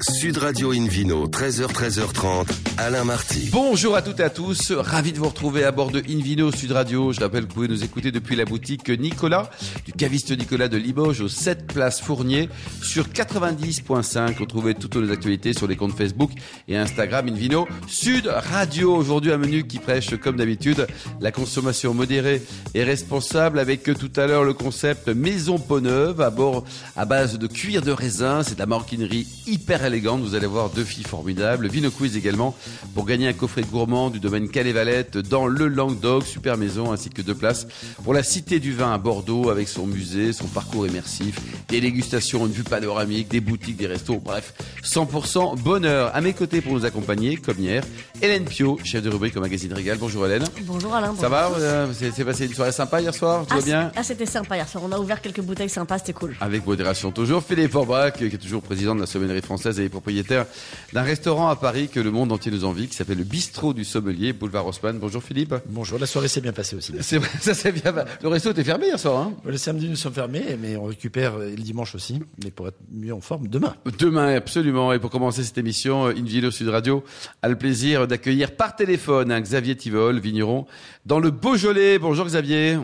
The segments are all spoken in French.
Sud Radio Invino, 13h, 13h30, Alain Marty. Bonjour à toutes et à tous, ravi de vous retrouver à bord de Invino Sud Radio. Je rappelle que vous pouvez nous écouter depuis la boutique Nicolas, du caviste Nicolas de Limoges, au 7 place Fournier, sur 90.5. Retrouvez toutes nos actualités sur les comptes Facebook et Instagram Invino Sud Radio. Aujourd'hui, un menu qui prêche, comme d'habitude, la consommation modérée et responsable, avec tout à l'heure le concept Maison Peau Neuve, à bord à base de cuir de raisin. C'est de la maroquinerie hyper élégante. Vous allez voir deux filles formidables. Vino Quiz également pour gagner un coffret gourmand du domaine Calais-Valette dans le Languedoc, super maison, ainsi que deux places pour la Cité du Vin à Bordeaux avec son musée, son parcours immersif, des dégustations, une vue panoramique, des boutiques, des restos, bref, 100% bonheur. À mes côtés pour nous accompagner, comme hier, Hélène Pio, chef de rubrique au magazine Régal. Bonjour Hélène. Bonjour Alain. Ça va euh, C'est passé une soirée sympa hier soir? Tout ah, va bien? Ah, c'était sympa hier soir. On a ouvert quelques bouteilles sympas, c'était cool. Avec modération toujours. Philippe Forbach, qui est toujours président de la sommellerie française et propriétaire d'un restaurant à Paris que le monde entier nous envie, qui s'appelle le Bistrot du Sommelier, boulevard Haussmann. Bonjour Philippe. Bonjour, la soirée s'est bien passée aussi. C'est vrai, ça s'est bien Le resto était fermé hier soir. Hein le samedi, nous sommes fermés, mais on récupère le dimanche aussi, mais pour être mieux en forme demain. Demain, absolument. Et pour commencer cette émission, Invino Sud Radio a le plaisir d'accueillir par téléphone un Xavier Tivol, vigneron, dans le Beaujolais. Bonjour Xavier.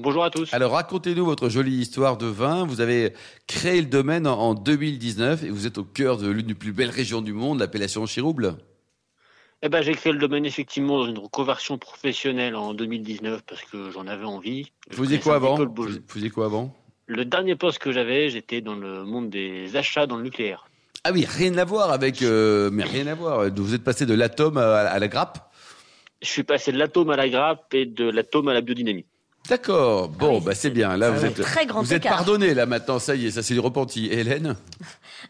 Bonjour à tous. Alors racontez-nous votre jolie histoire de vin. Vous avez créé le domaine en 2019 et vous êtes au cœur de l'une des plus belles régions du monde, l'appellation Chirouble. Eh ben, j'ai créé le domaine effectivement dans une reconversion professionnelle en 2019 parce que j'en avais envie. Vous faisiez quoi avant Vous faisiez quoi avant Le dernier poste que j'avais, j'étais dans le monde des achats dans le nucléaire. Ah oui, rien à voir avec, euh, mais rien à voir. Vous êtes passé de l'atome à, la grappe. Je suis passé de l'atome à la grappe et de l'atome à la biodynamie. D'accord. Bon, bah c'est bien. Là, vous êtes, très grand vous êtes pardonné là maintenant. Ça y est, ça c'est du repenti. Hélène.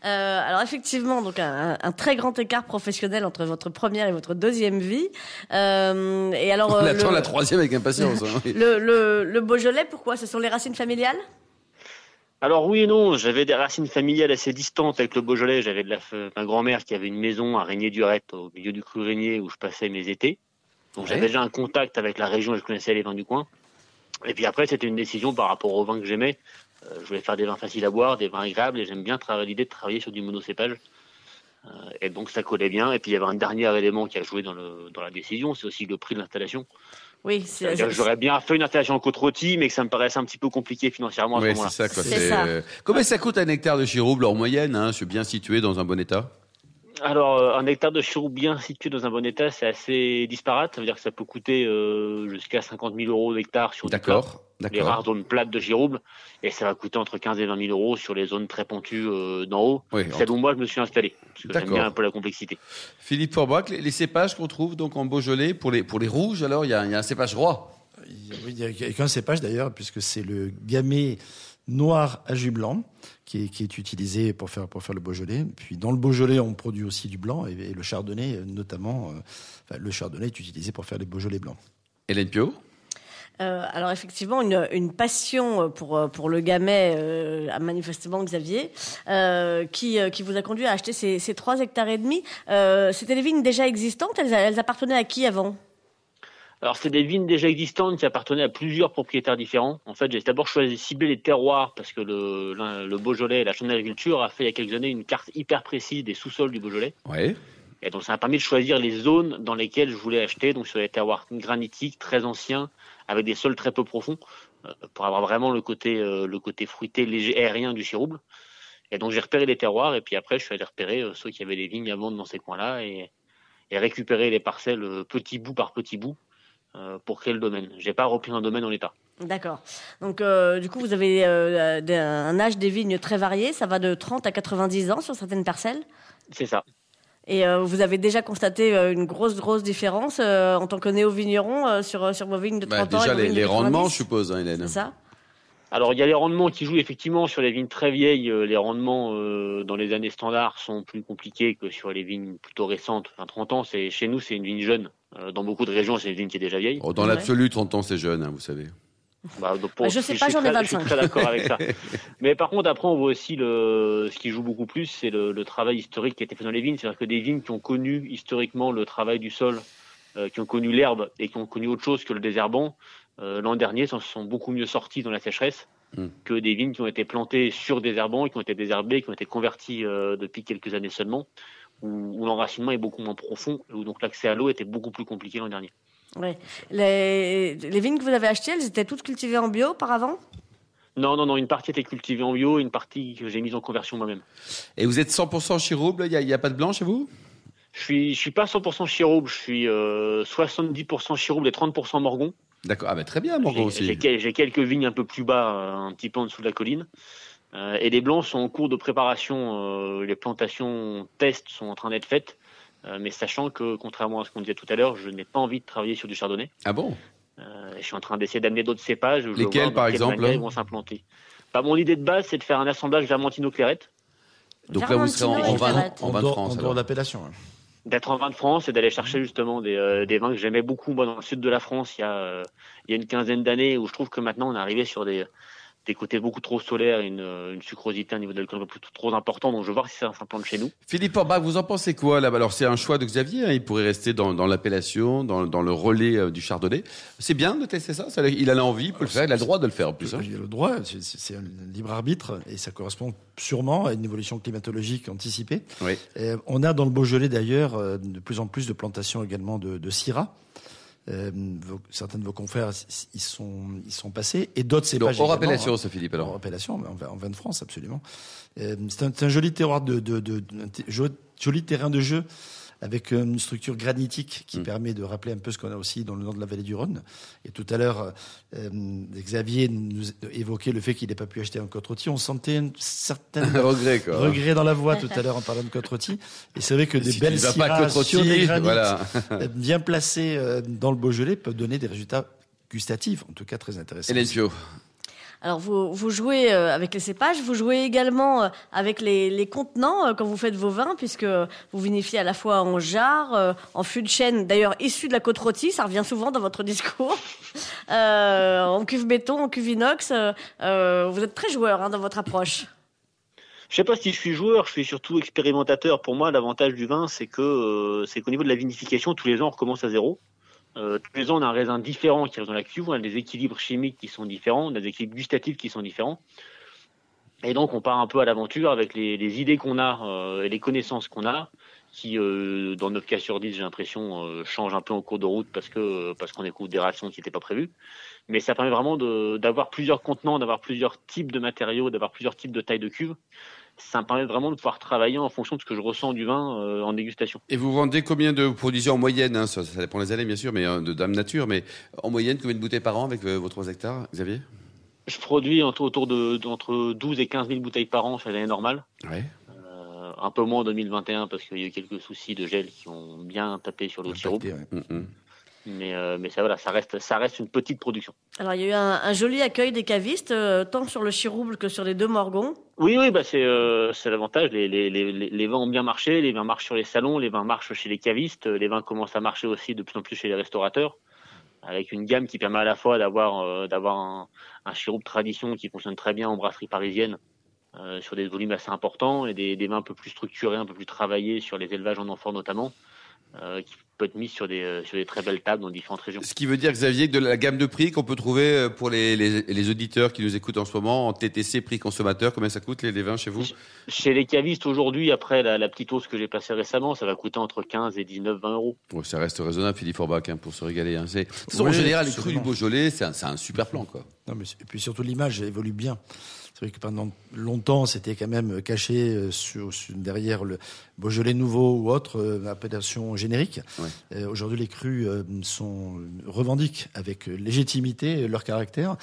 Euh, alors effectivement, donc un, très grand écart professionnel entre votre première et votre deuxième vie. Euh, et alors. On attend la troisième avec impatience. Hein, le, le, le Beaujolais, pourquoi? Ce sont les racines familiales? Alors oui et non, j'avais des racines familiales assez distantes avec le Beaujolais. J'avais de la ma grand-mère qui avait une maison à Régnier-Durette, au milieu du cru Régnier, où je passais mes étés. Donc j'avais déjà un contact avec la région et je connaissais les vins du coin. Et puis après, c'était une décision par rapport aux vins que j'aimais. Euh, je voulais faire des vins faciles à boire, des vins agréables, et j'aime bien l'idée de travailler sur du monocépage. Euh, et donc ça collait bien. Et puis il y avait un dernier élément qui a joué dans, le, dans la décision, c'est aussi le prix de l'installation. Oui, J'aurais bien fait une installation en côte rôtie, mais que ça me paraissait un petit peu compliqué financièrement à ce moment-là. C'est ça, ça. Combien ça coûte un hectare de chirouble en moyenne hein, Je suis bien situé dans un bon état? Alors, euh, un hectare de chirouble bien situé dans un bon état, c'est assez disparate. Ça veut dire que ça peut coûter euh, jusqu'à 50 000 euros l'hectare sur les rares zones plates de chirouble, et ça va coûter entre 15 et 20 000 euros sur les zones très pentues euh, d'en haut. c'est où moi je me suis installé, parce que j'aime bien un peu la complexité. Philippe Forbach, les, cépages qu'on trouve donc en Beaujolais, pour les, pour les rouges, alors il y, a, un cépage roi. Il n'y a, qu'un cépage d'ailleurs, puisque c'est le gamay noir à jus blanc qui est, qui est, utilisé pour faire, pour faire le Beaujolais. Puis dans le Beaujolais, on produit aussi du blanc et, le chardonnay, notamment, euh, le chardonnay est utilisé pour faire les Beaujolais blancs. Hélène Pio? Euh, alors effectivement, une, une, passion pour, pour le gamay, euh, manifestement Xavier, euh, qui, euh, qui vous a conduit à acheter ces, ces 3 hectares et demi. Euh, C'était des vignes déjà existantes, elles, elles appartenaient à qui avant? Alors, c'est des vignes déjà existantes qui appartenaient à plusieurs propriétaires différents. En fait, j'ai d'abord choisi cibler les terroirs parce que le, le Beaujolais, la Chambre d'agriculture, a fait il y a quelques années une carte hyper précise des sous-sols du Beaujolais. Ouais. Et donc, ça m'a permis de choisir les zones dans lesquelles je voulais acheter, donc sur des terroirs granitiques, très anciens, avec des sols très peu profonds, euh, pour avoir vraiment le côté, euh, le côté fruité, léger, aérien du chirouble. Et donc, j'ai repéré les terroirs, et puis après, je suis allé repérer euh, ceux qui avaient les vignes à vendre dans ces coins-là, et, et récupérer les parcelles petit bout par petit bout pour créer le domaine. J'ai pas repris un domaine en l'état. D'accord. Donc, euh, du coup, vous avez euh, un âge des vignes très varié. Ça va de 30 à 90 ans sur certaines parcelles. C'est ça. Et vous avez déjà constaté une grosse, grosse différence en tant que néo-vigneron sur, sur vos vignes de 30 bah, ans Déjà, les, les rendements, je suppose, hein, Hélène. C'est ça alors il y a les rendements qui jouent effectivement sur les vignes très vieilles. Les rendements dans les années standards sont plus compliqués que sur les vignes plutôt récentes. Enfin 30 ans, c'est chez nous c'est une vigne jeune. Euh, dans beaucoup de régions, c'est une vigne qui est déjà vieille. Oh, dans l'absolu, 30 ans, c'est jeune, hein, vous savez. Bah, bah, je sais pas, j'en ai 25. Je suis très d'accord avec ça. Mais par contre, après, on voit aussi le, ce qui joue beaucoup plus, c'est le, le, travail historique qui a été fait dans les vignes. C'est-à-dire que des vignes qui ont connu historiquement le travail du sol, euh, qui ont connu l'herbe et qui ont connu autre chose que le désherbant, euh, l'an dernier, s'en sont beaucoup mieux sortis dans la sécheresse. hmm. que des vignes qui ont été plantées sur des herbants, qui ont été désherbées, qui ont été converties euh, depuis quelques années seulement, où, l'enracinement est beaucoup moins profond, où donc l'accès à l'eau était beaucoup plus compliqué l'an dernier. Ouais. Les, les vignes que vous avez achetées, elles étaient toutes cultivées en bio auparavant? Non, non, non, une partie était cultivée en bio, une partie que j'ai mise en conversion moi-même. Et vous êtes 100% chirouble, il n'y a, pas de blanc chez vous? Je suis, je suis pas 100% chirouble, je suis 70% chirouble et 30% morgon. D'accord, ah ben très bien morgon aussi. J'ai quelques vignes un peu plus bas, euh, un petit peu en dessous de la colline. Euh, et les blancs sont en cours de préparation, euh, les plantations tests sont en train d'être faites. mais sachant que, contrairement à ce qu'on disait tout à l'heure, je n'ai pas envie de travailler sur du chardonnay. Ah bon? Je suis en train d'essayer d'amener d'autres cépages. Lesquels, par exemple Ils vont s'implanter. Bah, mon idée de base, c'est de faire un assemblage vermentino-clairette. Donc là, vous serez en, 20, en, de France. En d'appellation. D'être en vin de France et d'aller chercher justement des, des vins que j'aimais beaucoup moi, dans le sud de la France il y a, il y a une quinzaine d'années où je trouve que maintenant on est arrivé sur des, des côtés beaucoup trop solaires, une, une sucrosité, un niveau d'alcool trop important. Donc je vais voir si ça s'implante chez nous. Philippe Orbach, vous en pensez quoi là? Alors c'est un choix de Xavier. Hein. il pourrait rester dans, dans l'appellation, dans, dans, le relais euh, du chardonnay. C'est bien de tester ça? il a l'envie, il peut le faire, il a le droit de le faire en plus. Hein. Il a le droit. C'est un libre arbitre et ça correspond sûrement à une évolution climatologique anticipée. Oui. on a dans le Beaujolais d'ailleurs euh, de plus en plus de plantations également de, de Syrah. Euh, certains de vos confrères ils sont, ils sont passés et d'autres c'est pas. Hors appellation, ce Philippe alors. Hors appellation, mais en, vin de France absolument. Euh, c'est un, joli terroir de, de, de, joli terrain de jeu avec une structure granitique qui mm. permet de rappeler un peu ce qu'on a aussi dans le nord de la vallée du Rhône. Et tout à l'heure, euh, Xavier nous évoquait le fait qu'il n'ait pas pu acheter un côte rôti. On sentait un certain regret, quoi. regret dans la voix tout à l'heure en parlant de côte rôti. Et c'est vrai que des belles syrahs sur des granites voilà. bien placées euh, dans le Beaujolais peuvent donner des résultats gustatifs, en tout cas très intéressants. Et les alors vous, vous jouez euh, avec les cépages, vous jouez également euh, avec les, les contenants euh, quand vous faites vos vins, puisque vous vinifiez à la fois en jarre, en fût de chêne, d'ailleurs issu de la côte rôtie, ça revient souvent dans votre discours, en cuve béton, en cuve inox. vous êtes très joueur hein, dans votre approche. Je sais pas si je suis joueur, je suis surtout expérimentateur. Pour moi, l'avantage du vin, c'est que c'est qu'au niveau de la vinification, tous les ans, on recommence à zéro. Euh, tous les ans, on a un raisin différent qui reste dans la cuve, on a des équilibres chimiques qui sont différents, on a des équilibres gustatifs qui sont différents. Et donc, on part un peu à l'aventure avec les, idées qu'on a euh, et les connaissances qu'on a, qui, euh, dans 9 cas sur 10, j'ai l'impression, changent un peu en cours de route parce que parce qu'on écoute des réactions qui n'étaient pas prévues. Mais ça permet vraiment d'avoir plusieurs contenants, d'avoir plusieurs types de matériaux, d'avoir plusieurs types de tailles de cuve ça me permet vraiment de pouvoir travailler en fonction de ce que je ressens du vin euh, en dégustation. Et vous vendez combien de produits en moyenne hein, ça, dépend des années bien sûr, mais euh, de Dame Nature, mais en moyenne combien de bouteilles par an avec euh, vos 3 hectares, Xavier? Je produis entre, autour de entre 12 et 15 000 bouteilles par an sur l'année normale. Ouais. un peu moins en 2021 parce qu'il y a eu quelques soucis de gel qui ont bien tapé sur le sirop. Mais, euh, mais ça, voilà, ça, reste, ça reste une petite production. Alors, il y a eu un, joli accueil des cavistes, euh, tant sur le chirouble que sur les deux morgons. Oui, oui, bah c'est euh, l'avantage. Les, les, les, les, vins ont bien marché, les vins marchent sur les salons, les vins marchent chez les cavistes, les vins commencent à marcher aussi de plus en plus chez les restaurateurs, avec une gamme qui permet à la fois d'avoir d'avoir un, un chirouble tradition qui fonctionne très bien en brasserie parisienne, sur des volumes assez importants, et des, des vins un peu plus structurés, un peu plus travaillés sur les élevages en enfants notamment. Euh, qui peut être mis sur des, euh, sur des très belles tables dans différentes régions. Ce qui veut dire, Xavier, que de la gamme de prix qu'on peut trouver euh, pour les, les, les, auditeurs qui nous écoutent en ce moment, en TTC, prix consommateur, combien ça coûte les, les vins chez vous? Chez les cavistes, aujourd'hui, après la, la petite hausse que j'ai passée récemment, ça va coûter entre 15 et 19, 20 euros. ça reste raisonnable, Philippe Orbach, hein, pour se régaler. Hein. en général, les crus du Beaujolais, c'est un, un, super plan. Quoi. Non, mais et puis surtout, l'image évolue bien. C'est vrai que pendant longtemps, c'était quand même caché sur, derrière le, Beaujolais nouveau ou autre euh, appellation générique. Euh, aujourd'hui, les crus euh, sont revendiquent avec légitimité leur caractère.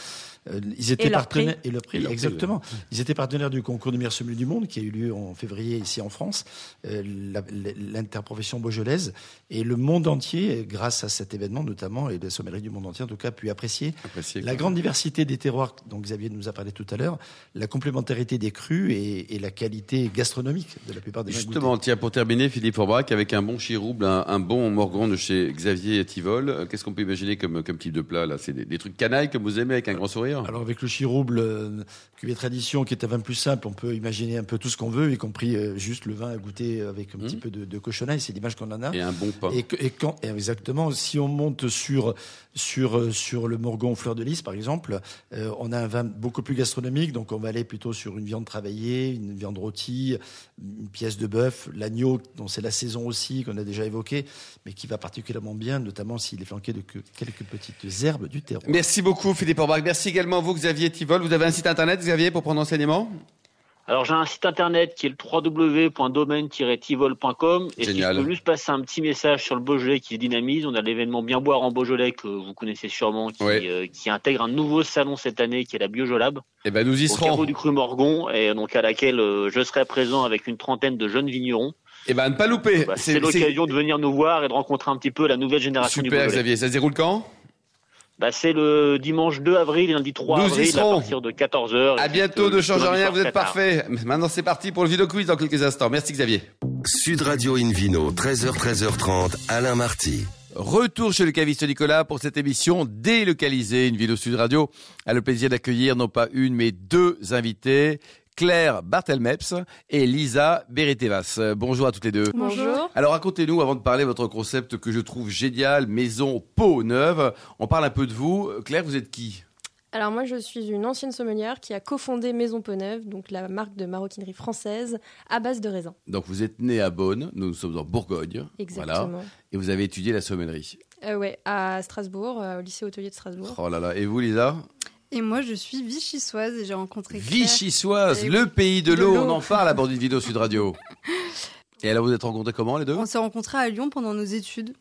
Ils étaient partenaires et le prix, exactement. Ils étaient partenaires du concours de meilleur sommelier du monde qui a eu lieu en février ici en France, l'interprofession beaujolaise. Et le monde entier, grâce à cet événement notamment et la sommellerie du monde entier en tout cas, pu apprécier, la grande diversité des terroirs dont Xavier nous a parlé tout à l'heure, la complémentarité des crus et, et la qualité gastronomique de la plupart des Justement, goûtés. tiens, pour terminer, Philippe Forbach, avec un bon chirouble, un, un bon morgon de chez Xavier Tivol, euh, qu'est-ce qu'on peut imaginer comme, comme type de plat là? C'est des, des trucs canailles comme vous aimez avec un grand sourire? Alors avec le chirouble euh, cuvée tradition qui est un vin plus simple, on peut imaginer un peu tout ce qu'on veut, y compris euh, juste le vin à goûter avec un petit peu de, de cochonaille, c'est l'image qu'on en a. Et un bon pain. Et, que- et quand et exactement, si on monte sur sur euh, sur le Morgon fleur de lys par exemple, euh, on a un vin beaucoup plus gastronomique, donc on va aller plutôt sur une viande travaillée, une viande rôtie, une pièce de bœuf, l'agneau dont c'est la saison aussi qu'on a déjà évoqué, mais qui va particulièrement bien, notamment s'il est flanqué de que- quelques petites herbes du terroir. Merci beaucoup, Philippe Forbach. Merci également à vous, Xavier Tivol. Vous avez un site internet, Xavier, pour prendre enseignement? Alors j'ai un site internet qui est le www.domaine-tivol.com et Génial. si je peux juste passer un petit message sur le Beaujolais qui se dynamise, on a l'événement Bien boire en Beaujolais que vous connaissez sûrement qui, Ouais. euh, qui intègre un nouveau salon cette année qui est la Biojolab Eh ben, nous y au serons. carreau du Cru Morgon et donc à laquelle euh, je serai présent avec une trentaine de jeunes vignerons. Eh ben, ne pas louper. Bah, c'est l'occasion de venir nous voir et de rencontrer un petit peu la nouvelle génération du Super, Beaujolais. Xavier. Ça se déroule quand? Bah, c'est le dimanche 2 avril lundi 3 Nous y avril serons. à partir de 14h. À bientôt, ne change rien, vous êtes parfait. Maintenant, c'est parti pour le vidéo quiz dans quelques instants. Merci, Xavier. Sud Radio Invino, 13h, 13h30, Alain Marty. Retour chez le caviste Nicolas pour cette émission délocalisée. Une vidéo Sud Radio a le plaisir d'accueillir non pas une, mais deux invités. Claire Bartelmeps et Lisa Beretevas. Bonjour à toutes les deux. Bonjour. Alors racontez-nous, avant de parler de votre concept que je trouve génial, maison peau neuve, on parle un peu de vous. Claire, vous êtes qui? Alors moi, je suis une ancienne sommelière qui a cofondé Maison Peau-Neuve, donc la marque de maroquinerie française à base de raisin. Donc vous êtes né à Beaune, nous sommes en Bourgogne. Voilà. Exactement. Et vous avez étudié la sommellerie. Euh, ouais, à Strasbourg, euh, au lycée hôtelier de Strasbourg. Oh là là. Et vous, Lisa? Et moi, je suis vichysoise et j'ai rencontré Claire. Vichysoise, Et le pays de De l'eau. l'eau. On en parle à bord d'une vidéo Sud Radio. Et alors, vous êtes rencontrés comment, les deux? On s'est rencontrés à Lyon pendant nos études.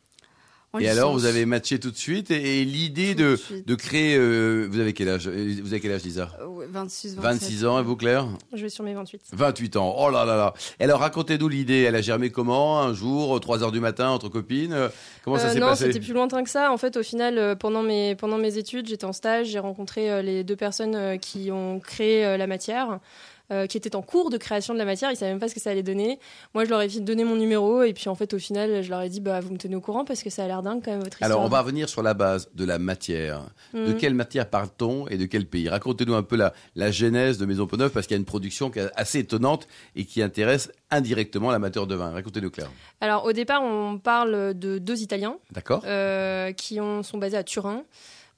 Et alors, vous avez matché tout de suite. Et, et l'idée de, de créer. euh, vous avez quel âge Vous avez quel âge, Lisa? Euh, ouais, 26, 27. 26 ans, et vous, Claire? Je vais sur mes 28. 28 ans. Oh là là là. Et alors, racontez-nous l'idée. Elle a germé comment Un jour, 3 heures du matin, entre copines? Euh, Comment ça Euh, s'est non, passé? c'était plus lointain que ça. En fait, au final, euh, pendant mes, pendant mes études, j'étais en stage, j'ai rencontré euh, les deux personnes euh, qui ont créé euh, la matière. Euh, qui étaient en cours de création de la matière, ils savaient même pas ce que ça allait donner. Moi, je leur ai donné mon numéro et puis en fait, au final, je leur ai dit bah vous me tenez au courant parce que ça a l'air dingue quand même votre histoire. Alors, on va revenir sur la base de la matière. De Mhm. quelle matière parle-t-on et de quel pays? Racontez-nous un peu la, la genèse de Maison Peau-Neuve parce qu'il y a une production qui est assez étonnante et qui intéresse indirectement l'amateur de vin. Racontez-nous, Claire. Alors au départ, on parle de deux Italiens D'accord euh, qui ont, sont basés à Turin.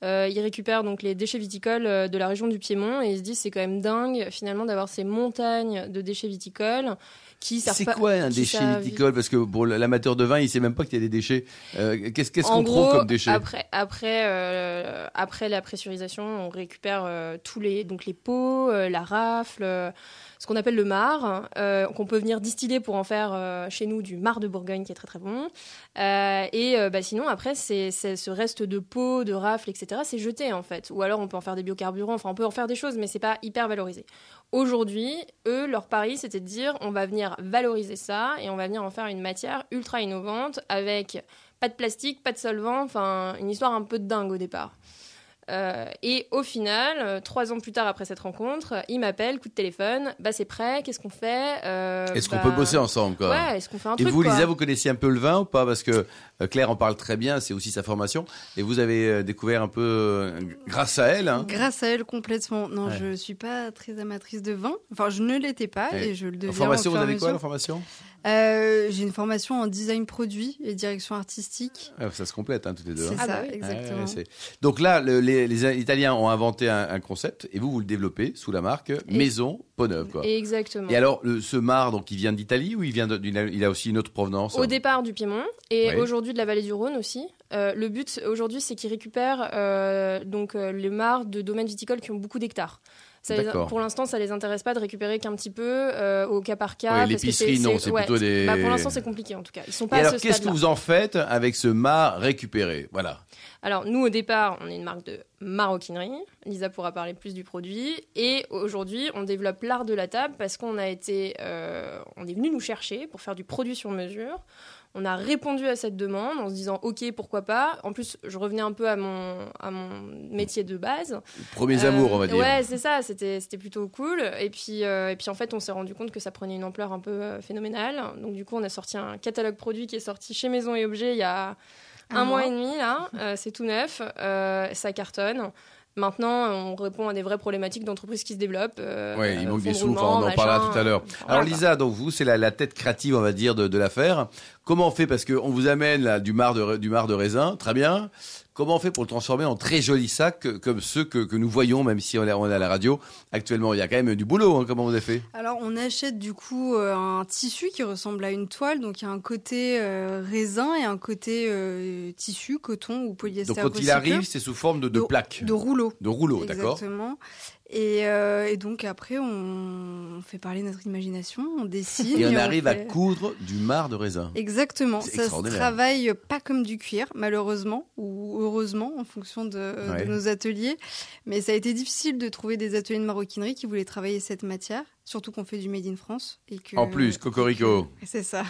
Euh, ils récupèrent donc les déchets viticoles euh, de la région du Piémont et ils se disent c'est quand même dingue finalement d'avoir ces montagnes de déchets viticoles qui C'est quoi un déchet viticole? Parce que pour l'amateur de vin, il sait même pas qu'il y a des déchets. Euh, Qu'est-ce qu'on trouve gros, comme déchets Après, après, euh, après la pressurisation, on récupère tous les donc les pots, la rafle, ce qu'on appelle le marc, euh, qu'on peut venir distiller pour en faire euh, chez nous du marc de Bourgogne qui est très très bon. Euh, et bah, sinon après, c'est ce reste de pots, de rafle, etc. C'est jeté en fait. Ou alors on peut en faire des biocarburants. Enfin, on peut en faire des choses, mais c'est pas hyper valorisé. Aujourd'hui, eux, leur pari, c'était de dire on va venir valoriser ça et on va venir en faire une matière ultra innovante avec pas de plastique, pas de solvant, enfin une histoire un peu de dingue au départ. Euh, et au final, euh, trois ans plus tard après cette rencontre, il m'appelle, coup de téléphone, bah c'est prêt, qu'est-ce qu'on fait Euh, Est-ce qu'on bah, peut bosser ensemble quoi Ouais, est-ce qu'on fait un Et truc vous, quoi Lisa, vous connaissiez un peu le vin ou pas Parce que euh, Claire en parle très bien, c'est aussi sa formation. Et vous avez euh, découvert un peu, euh, grâce à elle, hein, Grâce à elle complètement. Non, Ouais. je suis pas très amatrice de vin. Enfin, je ne l'étais pas Ouais. et je le deviens. en formation, au vous et avez quoi, la formation? Euh, J'ai une formation en design produit et direction artistique. Ah, Ça se complète, hein, toutes les deux. C'est hein. Ah ça, bah oui. exactement. Ouais, c'est- Donc là, le- les, les Italiens ont inventé un, un concept et vous, vous le développez sous la marque Maison Peau-Neuve. Quoi. Exactement. Et alors, le, ce mar, donc, il vient d'Italie ou il, vient il a aussi une autre provenance Au départ du Piémont et aujourd'hui de la vallée du Rhône aussi. Euh, le but aujourd'hui, c'est qu'ils récupèrent euh, donc les mares de domaines viticoles qui ont beaucoup d'hectares. Les- pour l'instant, ça les intéresse pas de récupérer qu'un petit peu euh, au cas par cas. Que l'épicerie, non, c'est- ouais, plutôt des- bah, pour l'instant, c'est compliqué en tout cas. Ils sont Et pas à alors, ce qu'est-ce que vous en faites avec ce mar récupéré Voilà. Alors nous, au départ, on est une marque de maroquinerie. Lisa pourra parler plus du produit. Et aujourd'hui, on développe l'art de la table parce qu'on a été, euh, on est venu nous chercher pour faire du produit sur mesure. On a répondu à cette demande en se disant OK, pourquoi pas. En plus, je revenais un peu à mon, à mon métier de base. Premiers Euh, amours, on va dire. Ouais, c'est ça, c'était c'était plutôt cool. Et puis, euh, et puis en fait, on s'est rendu compte que ça prenait une ampleur un peu euh, phénoménale. Donc du coup, on a sorti un catalogue produit qui est sorti chez Maison et Objets il y a un, Un mois mois. et demi là. Euh, c'est tout neuf, euh, ça cartonne. Maintenant, on répond à des vraies problématiques d'entreprises qui se développent. euh, Ouais, il manque des de sous, on en parlera tout à l'heure. Alors. Lisa, donc vous, c'est la, la tête créative, on va dire, de, de l'affaire. Comment on fait Parce qu'on vous amène là, du, marc de, du de raisin, très bien. Comment on fait pour le transformer en très jolis sacs euh, comme ceux que, que nous voyons, même si on est, on est à la radio actuellement? Il y a quand même du boulot, hein, comment vous avez fait? Alors, on achète du coup euh, un tissu qui ressemble à une toile. Donc, il y a un côté euh, raisin et un côté euh, tissu, coton ou polyester. Donc quand il arrive, c'est sous forme de, de De- plaques, De rouleau. de rouleaux, d'accord Exactement. Et, euh, et donc après, on fait parler notre imagination, on dessine. Et on et arrive à coudre du marc de raisin. Exactement. Ça se travaille pas comme du cuir, malheureusement, ou heureusement, en fonction de, Ouais. de nos ateliers. Mais ça a été difficile de trouver des ateliers de maroquinerie qui voulaient travailler cette matière, surtout qu'on fait du Made in France. Et que, En plus, cocorico. C'est ça.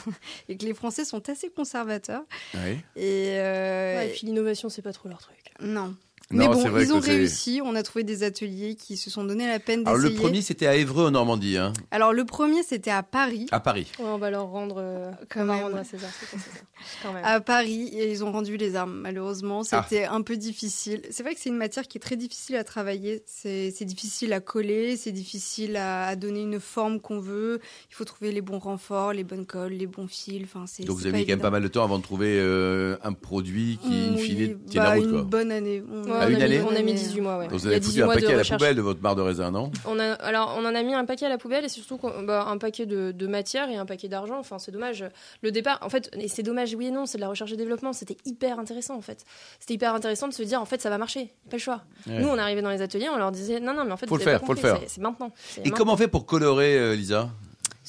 Et que les Français sont assez conservateurs. Ouais. Et, euh, Ouais, et puis l'innovation, c'est pas trop leur truc. non. Mais bon, vrai ils ont réussi. On a trouvé des ateliers qui se sont donné la peine Alors d'essayer. le premier, c'était à Évreux en Normandie, hein, Alors le premier, c'était à Paris. à Paris. Ouais, on va leur rendre, euh, Quand on va même. rendre à César, c'est pour César. Quand même. À Paris, et ils ont rendu les armes. Malheureusement, Ah. c'était un peu difficile. C'est vrai que c'est une matière qui est très difficile à travailler. C'est difficile à coller, c'est difficile à, à donner une forme qu'on veut. Il faut trouver les bons renforts, les bonnes colles, les bons fils. Enfin. Donc vous avez mis quand même pas mal de temps avant de trouver euh, un produit qui, in Oui, fine, tienne bah, la route. une Quoi. bonne année. On Ouais, à on, a mis, année on a mis 18 mois, ouais. Donc vous avez foutu 18 un paquet à la recherche. poubelle de votre marc de raisin, non? On a, alors, on en a mis un paquet à la poubelle et surtout bah, un paquet de, de matière et un paquet d'argent. Enfin, c'est dommage. Le départ, en fait, et c'est dommage, oui et non, c'est de la recherche et développement. C'était hyper intéressant, en fait. C'était hyper intéressant de se dire, en fait, ça va marcher. Pas le choix. Ouais. Nous, on arrivait dans les ateliers, on leur disait, non, non, mais en fait, Faut vous le avez faire, pas faut le faire. c'est- C'est maintenant. C'est Et maintenant. comment on fait pour colorer, euh, Lisa?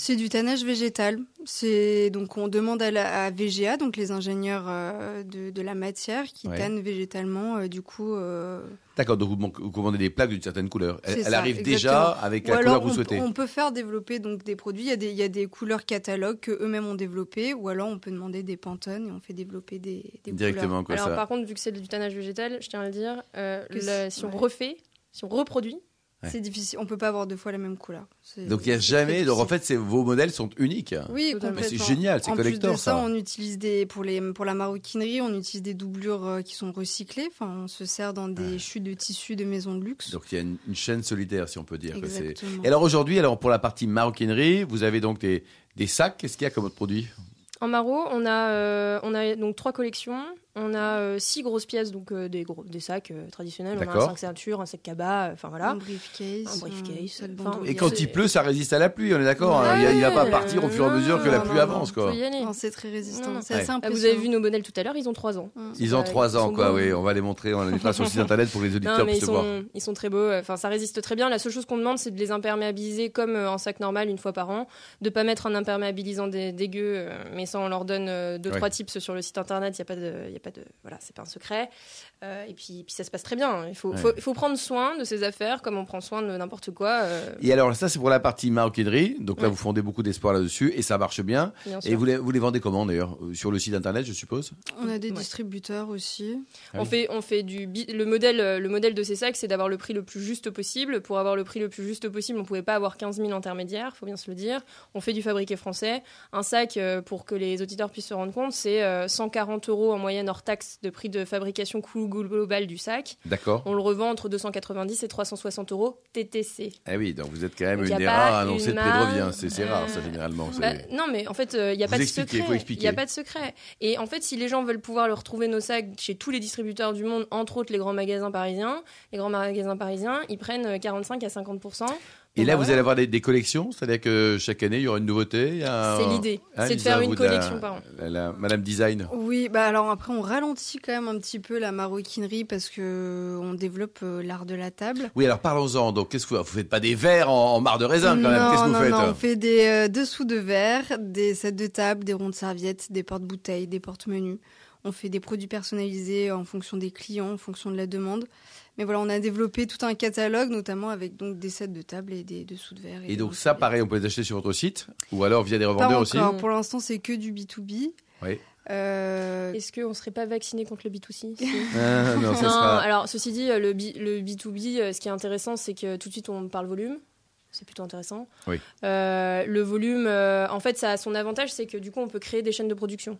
C'est du tannage végétal. C'est donc on demande à, la, à VGA, donc les ingénieurs euh, de, de la matière, qui Ouais. tannent végétalement. euh, du coup, euh, D'accord, donc vous, man- vous commandez des plaques d'une certaine couleur. Elle, ça, arrive exactement. déjà avec Ou la couleur alors que vous on, souhaitez. on peut faire développer donc des produits. Il y a des, il y a des couleurs catalogues que eux-mêmes ont développées, ou alors on peut demander des pantones et on fait développer des, des Directement, quoi, Alors, ça. par contre, vu que c'est du tannage végétal, je tiens à le dire, euh, le- si on ouais. refait, si on reproduit, Ouais. C'est difficile. On peut pas avoir deux fois la même couleur. Donc il n'y a jamais. Donc en fait, c'est- vos modèles sont uniques. Oui, Totalement. Mais c'est complètement. génial, c'est En plus collector de ça, ça. on utilise des pour les pour la maroquinerie, on utilise des doublures euh, qui sont recyclées. Enfin, on se sert dans des chutes de tissus de maisons de luxe. Donc il y a une, une chaîne solidaire, si on peut dire. Exactement. Et alors aujourd'hui, alors pour la partie maroquinerie, vous avez donc des, des sacs. Qu'est-ce qu'il y a comme autre produit? En Maro, on a, euh, on a donc trois collections. On a euh, six grosses pièces, donc euh, des, gros, des sacs euh, traditionnels. On a un sac ceinture, un sac cabas, euh, enfin voilà. Un briefcase. Un briefcase, bandeau. Et quand il pleut, ça résiste à la pluie, on est d'accord hein. Il ne va pas partir au fur et à mesure que la pluie non, avance. quoi. c'est très résistant. Non. Ouais. Ah, vous avez vu nos modèles tout à l'heure, ils ont trois ans. Ils ont trois ans, quoi. Oui, on va les montrer. On les mettra sur le site internet pour que les auditeurs puissent ils se voir. sont, ils sont très beaux. Enfin, ça résiste très bien. La seule chose qu'on demande, c'est de les imperméabiliser comme en sac normal une fois par an. De pas mettre un imperméabilisant dé- dégueu, mais ça, on leur donne euh, deux, Ouais. trois tips sur le site internet. Il y a pas de, pas de, voilà, c'est pas un secret. Euh, et puis, puis ça se passe très bien. Il faut, Ouais. faut, il faut prendre soin de ses affaires comme on prend soin de n'importe quoi. euh, Et alors, ça, c'est pour la partie maroquinerie. Donc là, Ouais. vous fondez beaucoup d'espoir là-dessus et ça marche bien. bien Et vous les, vous les vendez comment d'ailleurs Euh, Sur le site internet, je suppose? On a des Ouais. distributeurs aussi. Ah On oui. fait, on fait du bi- le modèle, le modèle de ces sacs, c'est d'avoir le prix le plus juste possible. Pour avoir le prix le plus juste possible, on pouvait pas avoir 15 000 intermédiaires, faut bien se le dire. On fait du fabriqué français. Un sac, pour que les auditeurs puissent se rendre compte, c'est euh, 140 euros en moyenne hors taxe de prix de fabrication coût global du sac. D'accord. On le revend entre 290 et 360 euros TTC. Eh oui, donc vous êtes quand même Donc, une des rares à annoncer une de marge, C'est rare, ça, euh, généralement. Bah, non, mais en fait, il n'y a Vous pas de secret. Il n'y a pas de secret. Et en fait, si les gens veulent pouvoir le retrouver nos sacs chez tous les distributeurs du monde, entre autres les grands magasins parisiens, les grands magasins parisiens, ils prennent euh, 45 à 50 Et là, bah, vous voilà. allez avoir des, des collections C'est-à-dire que chaque année, il y aura une nouveauté C'est l'idée. Hein, c'est de faire une de la- collection par an. la- la- Madame Design. Oui, bah alors après on ralentit quand même un petit peu la maroquinerie parce que on développe euh, l'art de la table. Oui, alors parlons-en. Donc, qu'est-ce que vous, vous faites pas des verres en, en marre de raisin quand même? Non, Qu'est-ce que vous non, faites? non, on fait des euh, dessous de verre, des sets de table, des ronds de serviettes, des porte-bouteilles, des porte-menus. On fait des produits personnalisés en fonction des clients, en fonction de la demande. Mais voilà, on a développé tout un catalogue, notamment avec donc des sets de table et des dessous de verre. Et donc des ça, pareil, on peut les acheter sur votre site ou alors via des Pas revendeurs aussi encore. Pour l'instant, c'est que du B2B. Oui. Euh, Est-ce qu'on serait pas vacciné contre le B2C si Ah, Non, ça Non, sera... alors ceci dit, le, B, le B2B, euh, ce qui est intéressant, c'est que tout de suite on parle volume. C'est plutôt intéressant. Oui. Euh, le volume, euh, en fait, ça a son avantage, c'est que du coup, on peut créer des chaînes de production.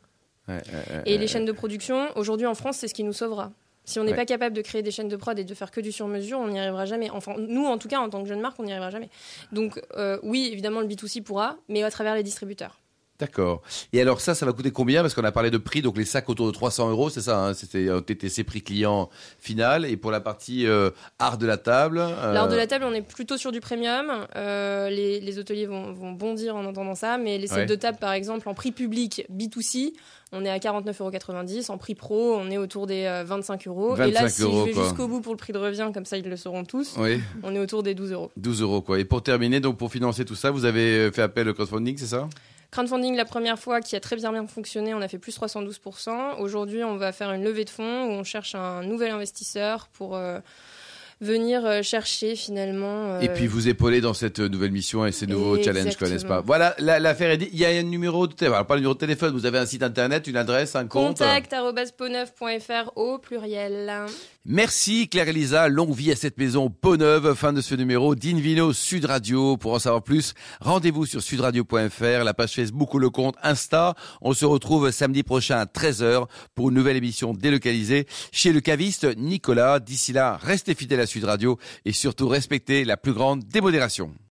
Ouais, Et les chaînes de production, aujourd'hui en France, c'est ce qui nous sauvera. Si on n'est Ouais. pas capable de créer des chaînes de prod et de faire que du sur-mesure, on n'y arrivera jamais. Enfin, nous, en tout cas, en tant que jeune marque, on n'y arrivera jamais. Donc, euh, oui, évidemment, le B2C pourra, mais à travers les distributeurs. D'accord. Et alors ça, ça va coûter combien? Parce qu'on a parlé de prix, donc les sacs autour de 300 euros, c'est ça hein? C'était un TTC prix client final. Et pour la partie euh, art de la table euh, L'art de la table, on est plutôt sur du premium. Euh, les, les hôteliers vont, vont bondir en entendant ça, mais les sets Ouais. de table, par exemple, en prix public B2C, on est à 49,90 euros. En prix pro, on est autour des euh, 25 euros. Et 25 là, si euros, je vais jusqu'au bout pour le prix de revient, comme ça ils le sauront tous, Oui, on est autour des 12 euros. 12 euros quoi. Et pour terminer, donc pour financer tout ça, vous avez fait appel au crowdfunding, c'est ça? Crowdfunding, la première fois, qui a très bien, bien fonctionné, on a fait plus 312%. Aujourd'hui, on va faire une levée de fonds où on cherche un nouvel investisseur pour euh, venir euh, chercher finalement. euh, Et puis vous épauler dans cette nouvelle mission et ces nouveaux challenges, n'est-ce pas. Voilà, la- l'affaire est dit. Il y a un numéro de téléphone, pas le numéro de téléphone, vous avez un site internet, une adresse, un compte. contact.poneuf.fr au pluriel. Merci Claire Elisa, longue vie à cette maison peau neuve. Fin de ce numéro d'Invino Sud Radio. Pour en savoir plus, rendez-vous sur sudradio.fr, la page Facebook ou le compte Insta. On se retrouve samedi prochain à 13h pour une nouvelle émission délocalisée chez le caviste Nicolas. D'ici là, restez fidèles à Sud Radio et surtout respectez la plus grande démodération.